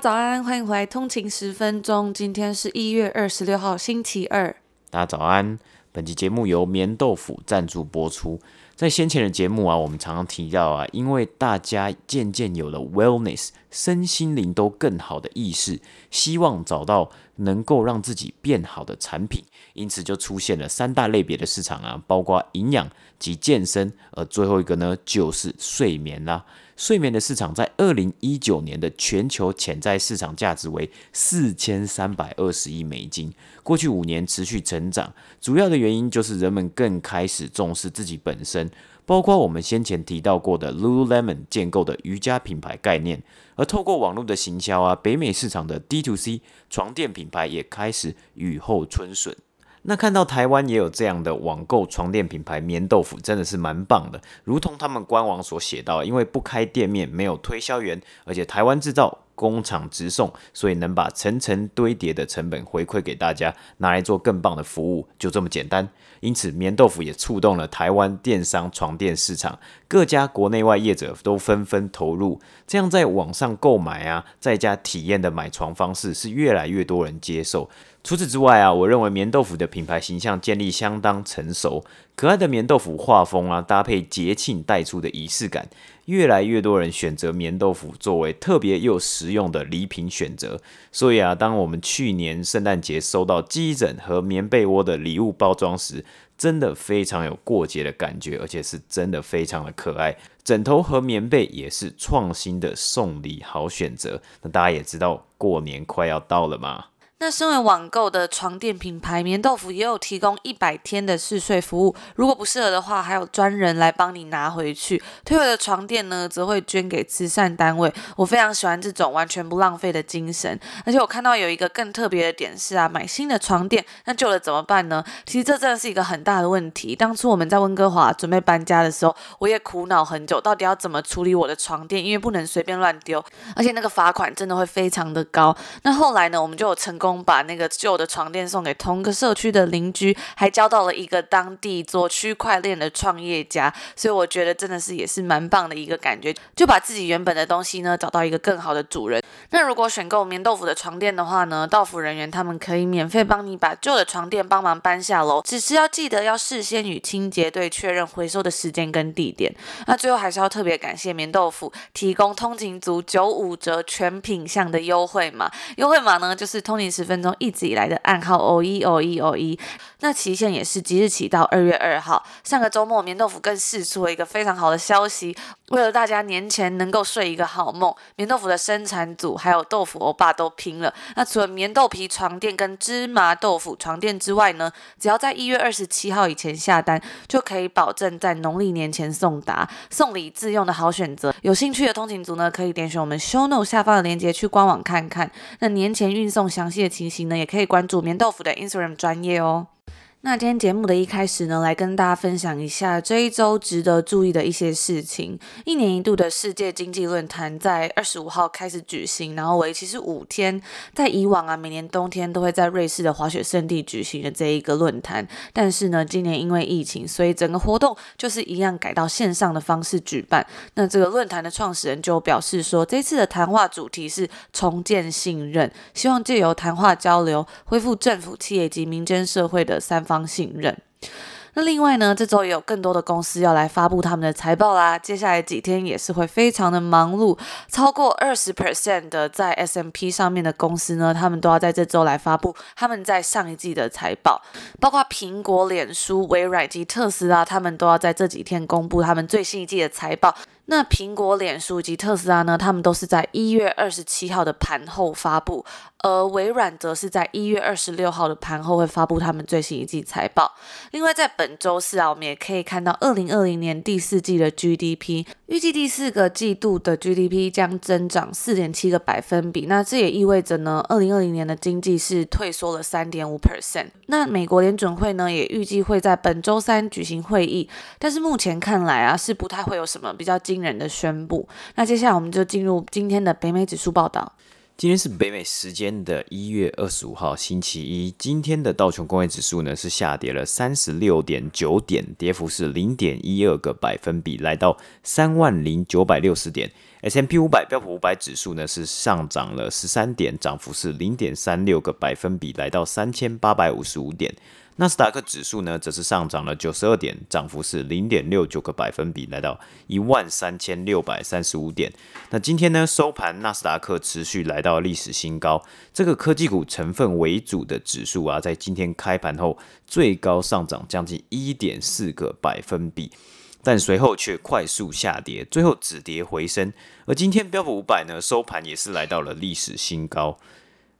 早安，欢迎回来。通勤十分钟，今天是一月二十六号，星期二。大家早安。本期节目由棉豆腐赞助播出。在先前的节目啊，我们常常提到啊，因为大家渐渐有了 wellness 身心灵都更好的意识，希望找到能够让自己变好的产品，因此就出现了三大类别的市场啊，包括营养及健身，而最后一个呢，就是睡眠啦。睡眠的市场在二零一九年的全球潜在市场价值为四千三百二十亿美金，过去五年持续成长，主要的原因就是人们更开始重视自己本身，包括我们先前提到过的 Lululemon 建构的瑜伽品牌概念，而透过网络的行销啊，北美市场的 D2C 床垫品牌也开始雨后春笋。那看到台湾也有这样的网购床垫品牌棉豆腐，真的是蛮棒的。如同他们官网所写到，因为不开店面，没有推销员，而且台湾制造。工厂直送，所以能把层层堆叠的成本回馈给大家，拿来做更棒的服务，就这么简单。因此，棉豆腐也触动了台湾电商床垫市场，各家国内外业者都纷纷投入。这样在网上购买啊，在家体验的买床方式是越来越多人接受。除此之外啊，我认为棉豆腐的品牌形象建立相当成熟，可爱的棉豆腐画风啊，搭配节庆带出的仪式感。越来越多人选择棉豆腐作为特别又实用的礼品选择，所以啊，当我们去年圣诞节收到鸡枕和棉被窝的礼物包装时，真的非常有过节的感觉，而且是真的非常的可爱。枕头和棉被也是创新的送礼好选择。那大家也知道，过年快要到了嘛。那身为网购的床垫品牌，棉豆腐也有提供一百天的试睡服务。如果不适合的话，还有专人来帮你拿回去。退回的床垫呢，则会捐给慈善单位。我非常喜欢这种完全不浪费的精神。而且我看到有一个更特别的点是啊，买新的床垫，那旧的怎么办呢？其实这真的是一个很大的问题。当初我们在温哥华准备搬家的时候，我也苦恼很久，到底要怎么处理我的床垫，因为不能随便乱丢，而且那个罚款真的会非常的高。那后来呢，我们就有成功。把那个旧的床垫送给同个社区的邻居，还交到了一个当地做区块链的创业家，所以我觉得真的是也是蛮棒的一个感觉，就把自己原本的东西呢找到一个更好的主人。那如果选购棉豆腐的床垫的话呢，到府人员他们可以免费帮你把旧的床垫帮忙搬下楼，只是要记得要事先与清洁队确认回收的时间跟地点。那最后还是要特别感谢棉豆腐提供通勤族九五折全品项的优惠码，优惠码呢就是通勤十分钟一直以来的暗号 O E O E O E，那期限也是即日起到二月二号。上个周末，棉豆腐更是出了一个非常好的消息，为了大家年前能够睡一个好梦，棉豆腐的生产组还有豆腐欧巴都拼了。那除了棉豆皮床垫跟芝麻豆腐床垫之外呢，只要在一月二十七号以前下单，就可以保证在农历年前送达，送礼自用的好选择。有兴趣的通勤族呢，可以点选我们 show note 下方的链接去官网看看。那年前运送详细的情形呢，也可以关注棉豆腐的 Instagram 专业哦。那今天节目的一开始呢，来跟大家分享一下这一周值得注意的一些事情。一年一度的世界经济论坛在二十五号开始举行，然后为期是五天。在以往啊，每年冬天都会在瑞士的滑雪胜地举行的这一个论坛，但是呢，今年因为疫情，所以整个活动就是一样改到线上的方式举办。那这个论坛的创始人就表示说，这次的谈话主题是重建信任，希望借由谈话交流，恢复政府、企业及民间社会的三方信任。那另外呢，这周也有更多的公司要来发布他们的财报啦。接下来几天也是会非常的忙碌，超过二十 percent 的在 S M P 上面的公司呢，他们都要在这周来发布他们在上一季的财报，包括苹果、脸书、微软及特斯拉，他们都要在这几天公布他们最新一季的财报。那苹果、脸书及特斯拉呢，他们都是在一月二十七号的盘后发布，而微软则是在一月二十六号的盘后会发布他们最新一季财报。另外，在本周四啊，我们也可以看到二零二零年第四季的 GDP，预计第四个季度的 GDP 将增长四点七个百分比。那这也意味着呢，二零二零年的经济是退缩了三点五 percent。那美国联准会呢，也预计会在本周三举行会议，但是目前看来啊，是不太会有什么比较惊人的宣布。那接下来我们就进入今天的北美指数报道。今天是北美时间的一月二十五号，星期一。今天的道琼工业指数呢是下跌了三十六点九点，跌幅是零点一二个百分比，来到三万零九百六十点。S M P 五百标普五百指数呢是上涨了十三点，涨幅是零点三六个百分比，来到三千八百五十五点。纳斯达克指数呢，则是上涨了九十二点，涨幅是零点六九个百分比，来到一万三千六百三十五点。那今天呢，收盘纳斯达克持续来到历史新高。这个科技股成分为主的指数啊，在今天开盘后最高上涨将近一点四个百分比，但随后却快速下跌，最后止跌回升。而今天标普五百呢，收盘也是来到了历史新高。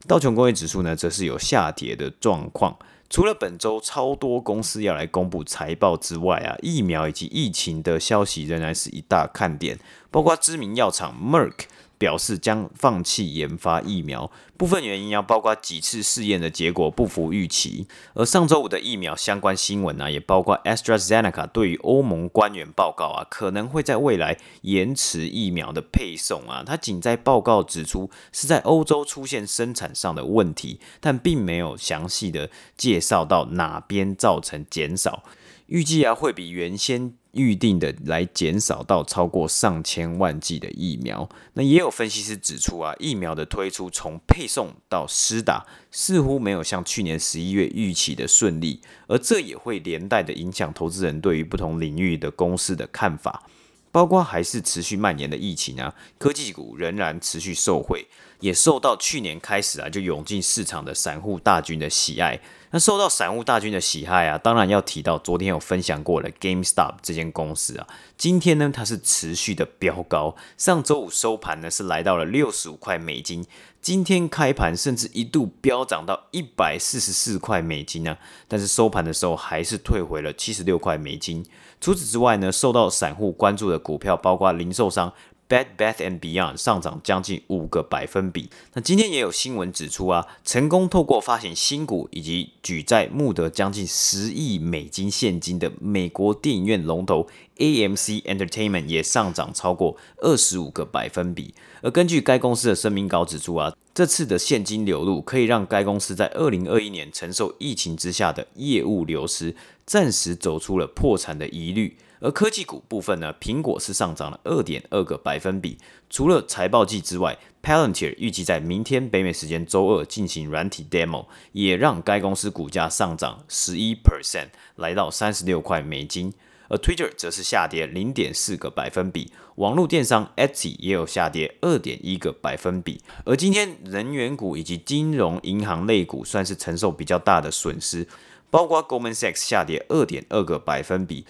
道琼工业指数呢，则是有下跌的状况。除了本周超多公司要来公布财报之外啊，疫苗以及疫情的消息仍然是一大看点，包括知名药厂 Merck。表示将放弃研发疫苗，部分原因要包括几次试验的结果不符预期。而上周五的疫苗相关新闻呢，也包括 AstraZeneca 对于欧盟官员报告啊，可能会在未来延迟疫苗的配送啊。他仅在报告指出是在欧洲出现生产上的问题，但并没有详细的介绍到哪边造成减少。预计啊会比原先。预定的来减少到超过上千万剂的疫苗。那也有分析师指出啊，疫苗的推出从配送到施打，似乎没有像去年十一月预期的顺利，而这也会连带的影响投资人对于不同领域的公司的看法。包括还是持续蔓延的疫情啊，科技股仍然持续受惠，也受到去年开始啊就涌进市场的散户大军的喜爱。那受到散户大军的喜爱啊，当然要提到昨天有分享过的 GameStop 这间公司啊，今天呢它是持续的飙高，上周五收盘呢是来到了六十五块美金，今天开盘甚至一度飙涨到一百四十四块美金啊，但是收盘的时候还是退回了七十六块美金。除此之外呢，受到散户关注的股票包括零售商 Bed Bath and Beyond 上涨将近五个百分比。那今天也有新闻指出啊，成功透过发行新股以及举债募得将近十亿美金现金的美国电影院龙头 AMC Entertainment 也上涨超过二十五个百分比。而根据该公司的声明稿指出啊，这次的现金流入可以让该公司在二零二一年承受疫情之下的业务流失。暂时走出了破产的疑虑，而科技股部分呢，苹果是上涨了二点二个百分比。除了财报季之外，Palantir 预计在明天北美时间周二进行软体 demo，也让该公司股价上涨十一 percent，来到三十六块美金。而 Twitter 则是下跌零点四个百分比，网络电商 Etsy 也有下跌二点一个百分比。而今天能源股以及金融银行类股算是承受比较大的损失。包括 Goldman Sachs 下跌二点二个百分比，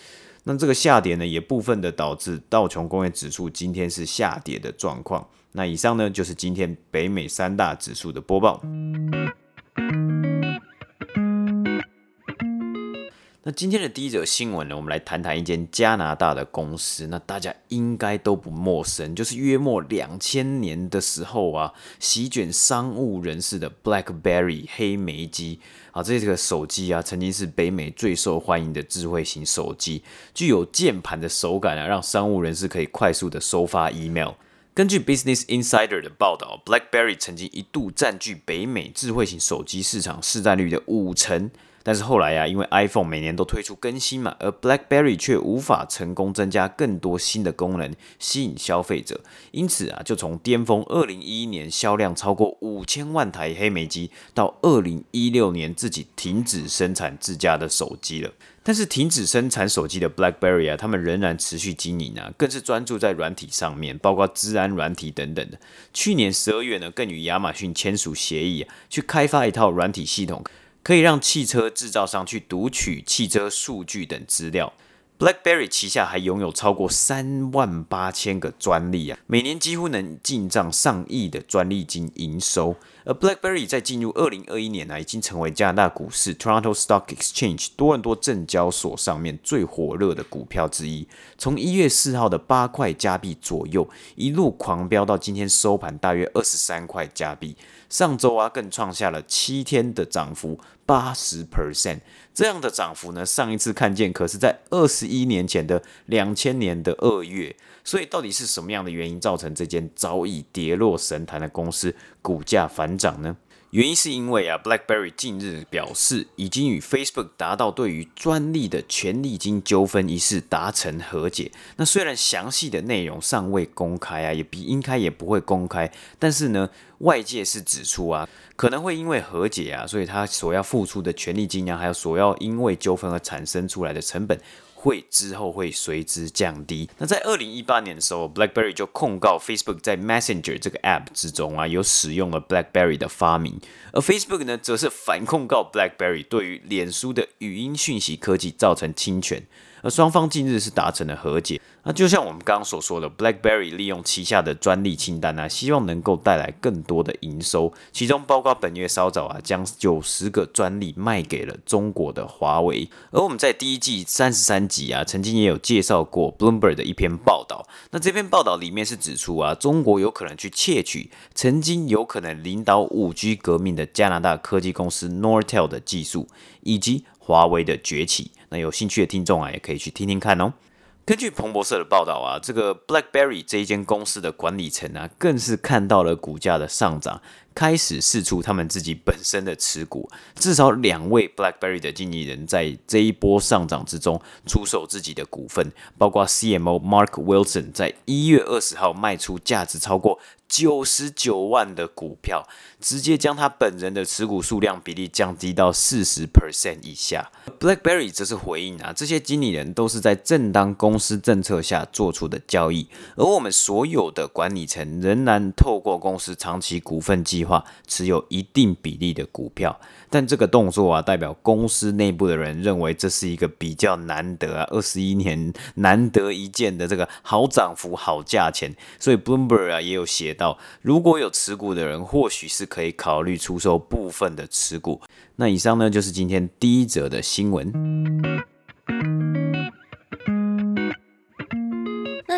那这个下跌呢，也部分的导致道琼工业指数今天是下跌的状况。那以上呢，就是今天北美三大指数的播报。那今天的第一则新闻呢，我们来谈谈一间加拿大的公司。那大家应该都不陌生，就是约莫两千年的时候啊，席卷商务人士的 BlackBerry 黑莓机啊，这个手机啊，曾经是北美最受欢迎的智慧型手机，具有键盘的手感啊，让商务人士可以快速的收发 email。根据 Business Insider 的报道，BlackBerry 曾经一度占据北美智慧型手机市场市占率的五成。但是后来呀、啊，因为 iPhone 每年都推出更新嘛，而 BlackBerry 却无法成功增加更多新的功能吸引消费者，因此啊，就从巅峰2011年销量超过五千万台黑莓机，到2016年自己停止生产自家的手机了。但是停止生产手机的 BlackBerry 啊，他们仍然持续经营啊，更是专注在软体上面，包括资安软体等等的。去年十二月呢，更与亚马逊签署协议啊，去开发一套软体系统。可以让汽车制造商去读取汽车数据等资料。BlackBerry 旗下还拥有超过三万八千个专利啊，每年几乎能进账上亿的专利金营收。而 BlackBerry 在进入二零二一年呢、已经成为加拿大股市 Toronto Stock Exchange 多伦多证交所上面最火热的股票之一。从一月四号的八块加币左右，一路狂飙到今天收盘大约二十三块加币。上周啊，更创下了七天的涨幅八十 percent。这样的涨幅呢，上一次看见可是在二十一年前的两千年的二月。所以，到底是什么样的原因造成这间早已跌落神坛的公司股价反涨呢？原因是因为啊，BlackBerry 近日表示已经与 Facebook 达到对于专利的权利金纠纷一事达成和解。那虽然详细的内容尚未公开啊，也比应该也不会公开，但是呢，外界是指出啊，可能会因为和解啊，所以他所要付出的权利金啊，还有所要因为纠纷而产生出来的成本。会之后会随之降低。那在二零一八年的时候，BlackBerry 就控告 Facebook 在 Messenger 这个 App 之中啊，有使用了 BlackBerry 的发明，而 Facebook 呢，则是反控告 BlackBerry 对于脸书的语音讯息科技造成侵权。而双方近日是达成了和解。那就像我们刚刚所说的，BlackBerry 利用旗下的专利清单啊，希望能够带来更多的营收，其中包括本月稍早啊，将九十个专利卖给了中国的华为。而我们在第一季三十三集啊，曾经也有介绍过 Bloomberg 的一篇报道。那这篇报道里面是指出啊，中国有可能去窃取曾经有可能领导五 G 革命的加拿大科技公司 Nortel 的技术，以及华为的崛起。那有兴趣的听众啊，也可以去听听看哦。根据彭博社的报道啊，这个 BlackBerry 这一间公司的管理层啊，更是看到了股价的上涨，开始释出他们自己本身的持股。至少两位 BlackBerry 的经纪人在这一波上涨之中出售自己的股份，包括 CMO Mark Wilson 在一月二十号卖出价值超过九十九万的股票，直接将他本人的持股数量比例降低到四十 percent 以下。BlackBerry 则是回应啊，这些经理人都是在正当公司政策下做出的交易，而我们所有的管理层仍然透过公司长期股份计划持有一定比例的股票。但这个动作啊，代表公司内部的人认为这是一个比较难得啊，二十一年难得一见的这个好涨幅、好价钱，所以 Bloomberg 啊也有写到，如果有持股的人，或许是可以考虑出售部分的持股。那以上呢，就是今天第一则的新闻。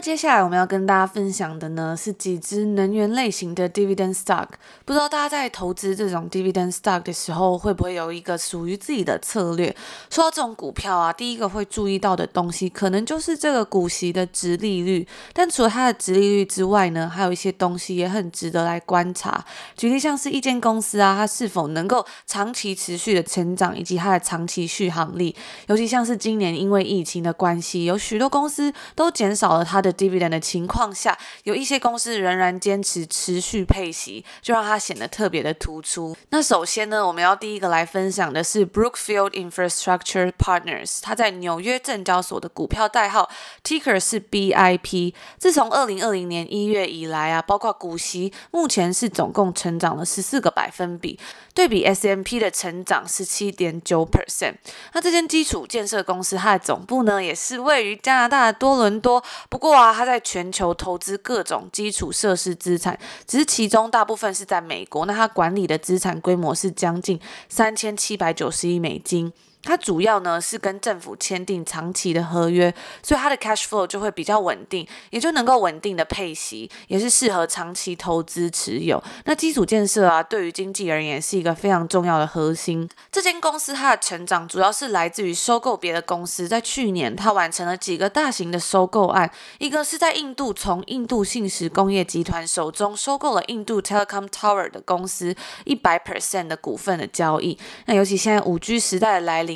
接下来我们要跟大家分享的呢，是几只能源类型的 dividend stock。不知道大家在投资这种 dividend stock 的时候，会不会有一个属于自己的策略？说到这种股票啊，第一个会注意到的东西，可能就是这个股息的殖利率。但除了它的殖利率之外呢，还有一些东西也很值得来观察。举例像是一间公司啊，它是否能够长期持续的成长，以及它的长期续航力。尤其像是今年因为疫情的关系，有许多公司都减少了它的。Dividend 的情况下，有一些公司仍然坚持持续配息，就让它显得特别的突出。那首先呢，我们要第一个来分享的是 Brookfield Infrastructure Partners，它在纽约证交所的股票代号 Ticker 是 BIP。自从二零二零年一月以来啊，包括股息，目前是总共成长了十四个百分比，对比 SMP 的成长十七点九 percent。那这间基础建设公司，它的总部呢，也是位于加拿大的多伦多。不过，他在全球投资各种基础设施资产，只是其中大部分是在美国。那他管理的资产规模是将近三千七百九十亿美金。它主要呢是跟政府签订长期的合约，所以它的 cash flow 就会比较稳定，也就能够稳定的配息，也是适合长期投资持有。那基础建设啊，对于经济而言是一个非常重要的核心。这间公司它的成长主要是来自于收购别的公司。在去年，它完成了几个大型的收购案，一个是在印度从印度信实工业集团手中收购了印度 Telecom Tower 的公司一百 percent 的股份的交易。那尤其现在五 G 时代的来临。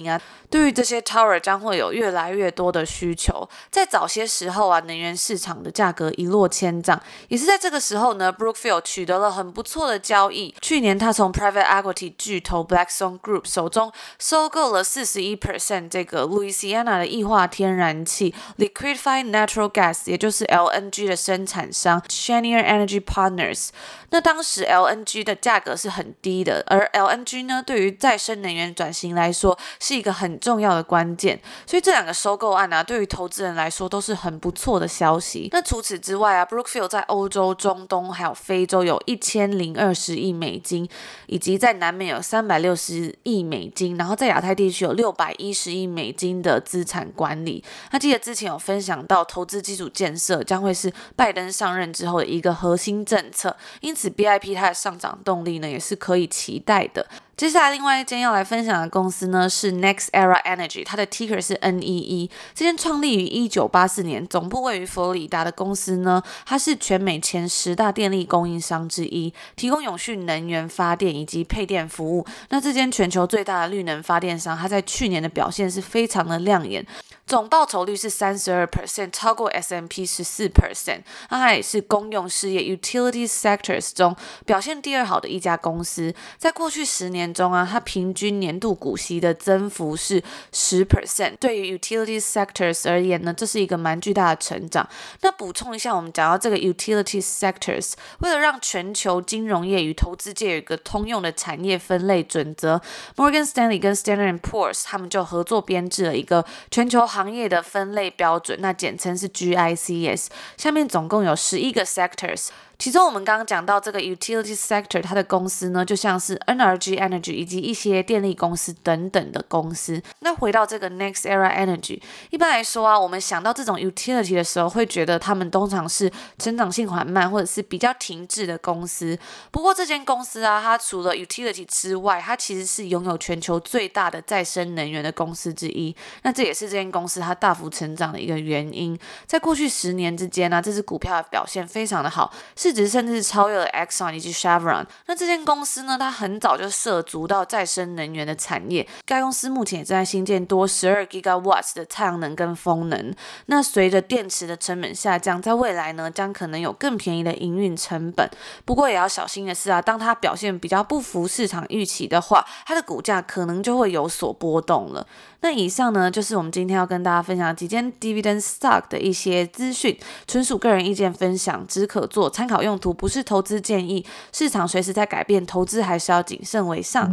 对于这些 tower 将会有越来越多的需求。在早些时候啊，能源市场的价格一落千丈，也是在这个时候呢，Brookfield 取得了很不错的交易。去年，他从 private equity 巨头 Blackstone Group 手中收购了四十一 percent 这个 Louisiana 的液化天然气 Liquefied Natural Gas，也就是 LNG 的生产商 Chenier Energy Partners。那当时 LNG 的价格是很低的，而 LNG 呢，对于再生能源转型来说，是一个很重要的关键。所以这两个收购案啊，对于投资人来说都是很不错的消息。那除此之外啊，Brookfield 在欧洲、中东还有非洲有一千零二十亿美金，以及在南美有三百六十亿美金，然后在亚太地区有六百一十亿美金的资产管理。那记得之前有分享到，投资基础建设将会是拜登上任之后的一个核心政策，因此 BIP 它的上涨动力呢也是可以期待的。接下来，另外一间要来分享的公司呢是 NextEra Energy，它的 ticker 是 NEE。这间创立于一九八四年，总部位于佛罗里达的公司呢，它是全美前十大电力供应商之一，提供永续能源发电以及配电服务。那这间全球最大的绿能发电商，它在去年的表现是非常的亮眼。总报酬率是三十二 percent，超过 S M P 十四 percent。那它也是公用事业 Utility Sectors 中表现第二好的一家公司。在过去十年中啊，它平均年度股息的增幅是十 percent。对于 Utility Sectors 而言呢，这是一个蛮巨大的成长。那补充一下，我们讲到这个 Utility Sectors，为了让全球金融业与投资界有一个通用的产业分类准则，Morgan Stanley 跟 Standard Poor's 他们就合作编制了一个全球。行业的分类标准，那简称是 GICS，下面总共有十一个 sectors。其中我们刚刚讲到这个 utility sector，它的公司呢，就像是 NRG Energy 以及一些电力公司等等的公司。那回到这个 NextEra Energy，一般来说啊，我们想到这种 utility 的时候，会觉得他们通常是成长性缓慢或者是比较停滞的公司。不过这间公司啊，它除了 utility 之外，它其实是拥有全球最大的再生能源的公司之一。那这也是这间公司它大幅成长的一个原因。在过去十年之间呢，这支股票的表现非常的好。市值甚至是超越了 Exxon 以及 Chevron。那这间公司呢，它很早就涉足到再生能源的产业。该公司目前也正在新建多十二 gigawatts 的太阳能跟风能。那随着电池的成本下降，在未来呢，将可能有更便宜的营运成本。不过也要小心的是啊，当它表现比较不符市场预期的话，它的股价可能就会有所波动了。那以上呢，就是我们今天要跟大家分享几间 dividend stock 的一些资讯，纯属个人意见分享，只可做参考用途，不是投资建议。市场随时在改变，投资还是要谨慎为上。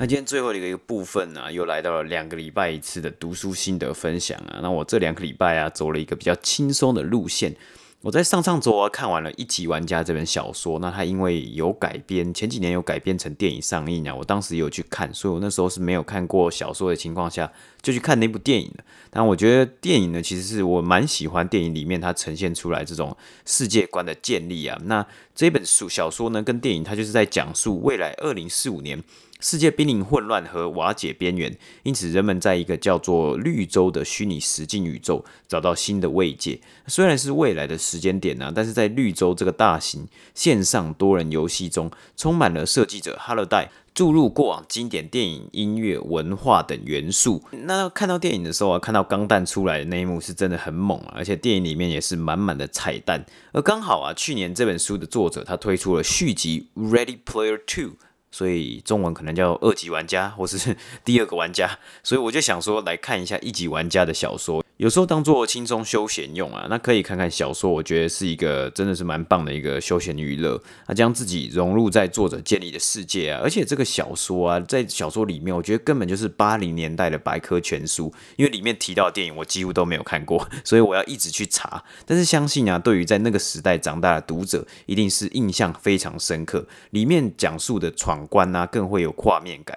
那今天最后的一个部分呢、啊，又来到了两个礼拜一次的读书心得分享啊。那我这两个礼拜啊，走了一个比较轻松的路线。我在上上周啊看完了《一级玩家》这本小说，那它因为有改编，前几年有改编成电影上映啊，我当时有去看，所以我那时候是没有看过小说的情况下就去看那部电影了。但我觉得电影呢，其实是我蛮喜欢电影里面它呈现出来这种世界观的建立啊。那这本书小说呢，跟电影它就是在讲述未来二零四五年。世界濒临混乱和瓦解边缘，因此人们在一个叫做绿洲的虚拟实境宇宙找到新的慰藉。虽然是未来的时间点呢、但是在绿洲这个大型线上多人游戏中，充满了设计者哈勒代注入过往经典电影、音乐、文化等元素。那看到电影的时候啊，看到钢弹出来的那一幕是真的很猛啊，而且电影里面也是满满的彩蛋。而刚好啊，去年这本书的作者他推出了续集《Ready Player Two》。所以中文可能叫二级玩家，或是第二个玩家。所以我就想说，来看一下一级玩家的小说。有时候当做轻松休闲用啊，那可以看看小说，我觉得是一个真的是蛮棒的一个休闲娱乐。那将自己融入在作者建立的世界啊，而且这个小说啊，在小说里面，我觉得根本就是八零年代的百科全书，因为里面提到的电影我几乎都没有看过，所以我要一直去查。但是相信啊，对于在那个时代长大的读者，一定是印象非常深刻。里面讲述的闯关啊，更会有画面感。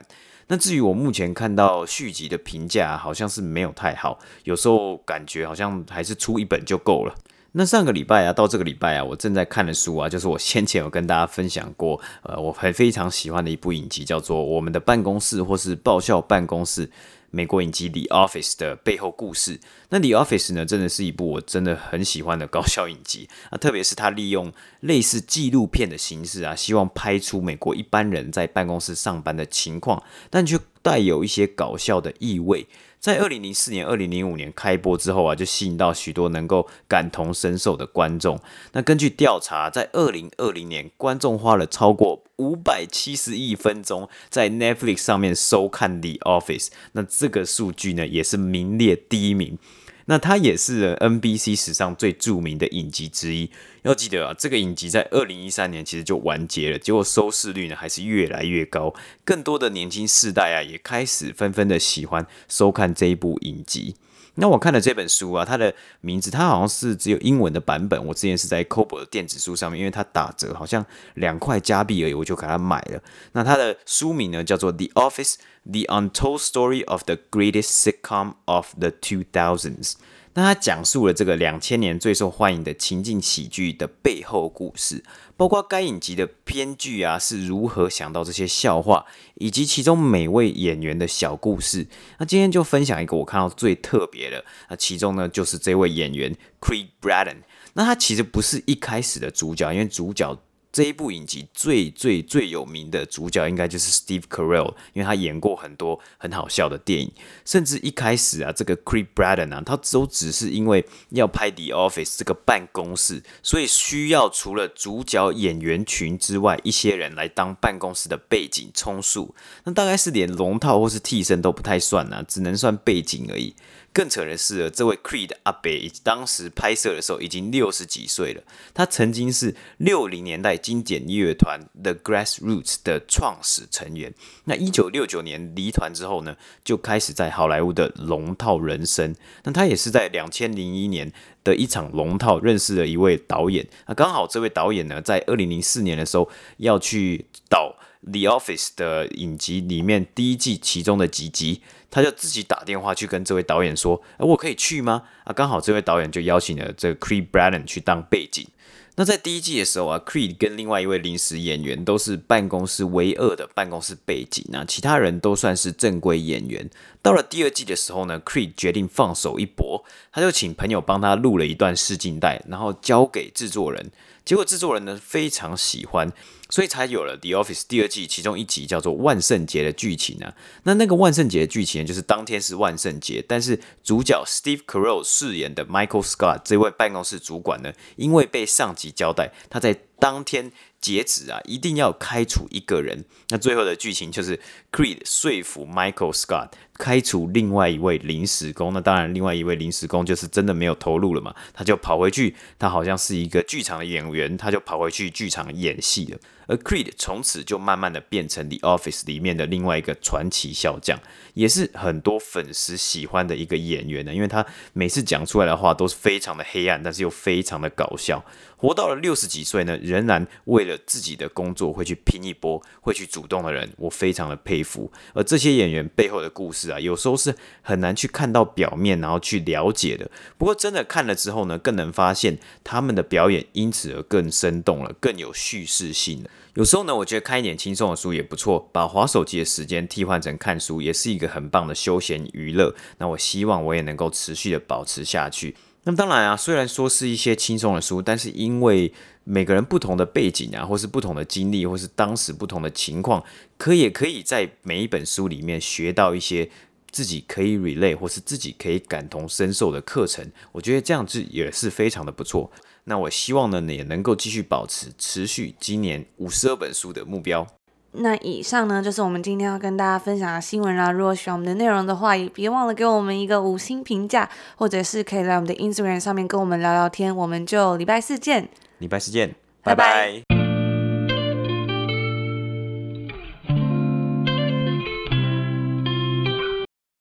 那至于我目前看到续集的评价，好像是没有太好，有时候感觉好像还是出一本就够了。那上个礼拜啊，到这个礼拜啊，我正在看的书啊，就是我先前有跟大家分享过，呃，我还非常喜欢的一部影集，叫做《我们的办公室》或是《爆笑办公室》。美国影集《The Office》的背后故事，那《The Office》呢，真的是一部我真的很喜欢的搞笑影集。啊，特别是它利用类似纪录片的形式啊，希望拍出美国一般人在办公室上班的情况，但却带有一些搞笑的意味。在二零零四年、二零零五年开播之后啊，就吸引到许多能够感同身受的观众。那根据调查，在二零二零年，观众花了超过五百七十亿分钟在 Netflix 上面收看《The Office》，那这个数据呢，也是名列第一名。那它也是 NBC 史上最著名的影集之一。要记得啊，这个影集在二零一三年其实就完结了，结果收视率呢还是越来越高，更多的年轻世代啊也开始纷纷的喜欢收看这一部影集。那我看了这本书啊，它的名字它好像是只有英文的版本。我之前是在 c o b o 的电子书上面，因为它打折，好像两块加币而已，我就给它买了。那它的书名呢叫做《The Office: The Untold Story of the Greatest Sitcom of the 2000s》。那他讲述了这个两千年最受欢迎的情境喜剧的背后故事，包括该影集的编剧啊是如何想到这些笑话，以及其中每位演员的小故事。那今天就分享一个我看到最特别的，那其中呢就是这位演员 Creed Bratton。那他其实不是一开始的主角，因为主角。这一部影集最最最有名的主角应该就是 Steve Carell，因为他演过很多很好笑的电影，甚至一开始啊，这个 Creep Bratton 啊，他都只是因为要拍 The Office 这个办公室，所以需要除了主角演员群之外，一些人来当办公室的背景充数，那大概是连龙套或是替身都不太算啊，只能算背景而已。更扯的是，这位 Creed 阿伯当时拍摄的时候已经六十几岁了。他曾经是六零年代经典乐团 The Grassroots 的创始成员。那一九六九年离团之后呢，就开始在好莱坞的龙套人生。那他也是在两千零一年的一场龙套认识了一位导演。那刚好这位导演呢，在二零零四年的时候要去导 The Office 的影集里面第一季其中的几集。他就自己打电话去跟这位导演说：“哎，我可以去吗？”啊，刚好这位导演就邀请了这个 Creed Bratton 去当背景。那在第一季的时候啊，Creed 跟另外一位临时演员都是办公室唯二的办公室背景，那其他人都算是正规演员。到了第二季的时候呢，Creed 决定放手一搏，他就请朋友帮他录了一段试镜带，然后交给制作人。结果制作人呢非常喜欢，所以才有了《The Office》第二季其中一集叫做万圣节的剧情啊。那那个万圣节的剧情就是当天是万圣节，但是主角 Steve Carell 饰演的 Michael Scott 这位办公室主管呢，因为被上级交代他在当天截止啊，一定要开除一个人。那最后的剧情就是 Creed 说服 Michael Scott 开除另外一位临时工。那当然，另外一位临时工就是真的没有投入了嘛，他就跑回去，他好像是一个剧场的演员，他就跑回去剧场演戏了。而 Creed 从此就慢慢的变成 The Office 里面的另外一个传奇小将，也是很多粉丝喜欢的一个演员呢，因为他每次讲出来的话都是非常的黑暗，但是又非常的搞笑。活到了六十几岁呢，仍然为了自己的工作会去拼一波，会去主动的人，我非常的佩服。而这些演员背后的故事啊，有时候是很难去看到表面，然后去了解的。不过真的看了之后呢，更能发现他们的表演因此而更生动了，更有叙事性了。有时候呢，我觉得看一点轻松的书也不错，把划手机的时间替换成看书，也是一个很棒的休闲娱乐。那我希望我也能够持续的保持下去。那么当然啊，虽然说是一些轻松的书，但是因为每个人不同的背景啊，或是不同的经历，或是当时不同的情况，可也可以在每一本书里面学到一些自己可以 relate 或是自己可以感同身受的课程。我觉得这样子也是非常的不错。那我希望呢，也能够继续保持持续今年五十二本书的目标。那以上呢，就是我们今天要跟大家分享的新闻啦。如果喜欢我们的内容的话，也别忘了给我们一个五星评价，或者是可以来我们的 Instagram 上面跟我们聊聊天。我们就礼拜四见，礼拜四见，拜拜。拜拜。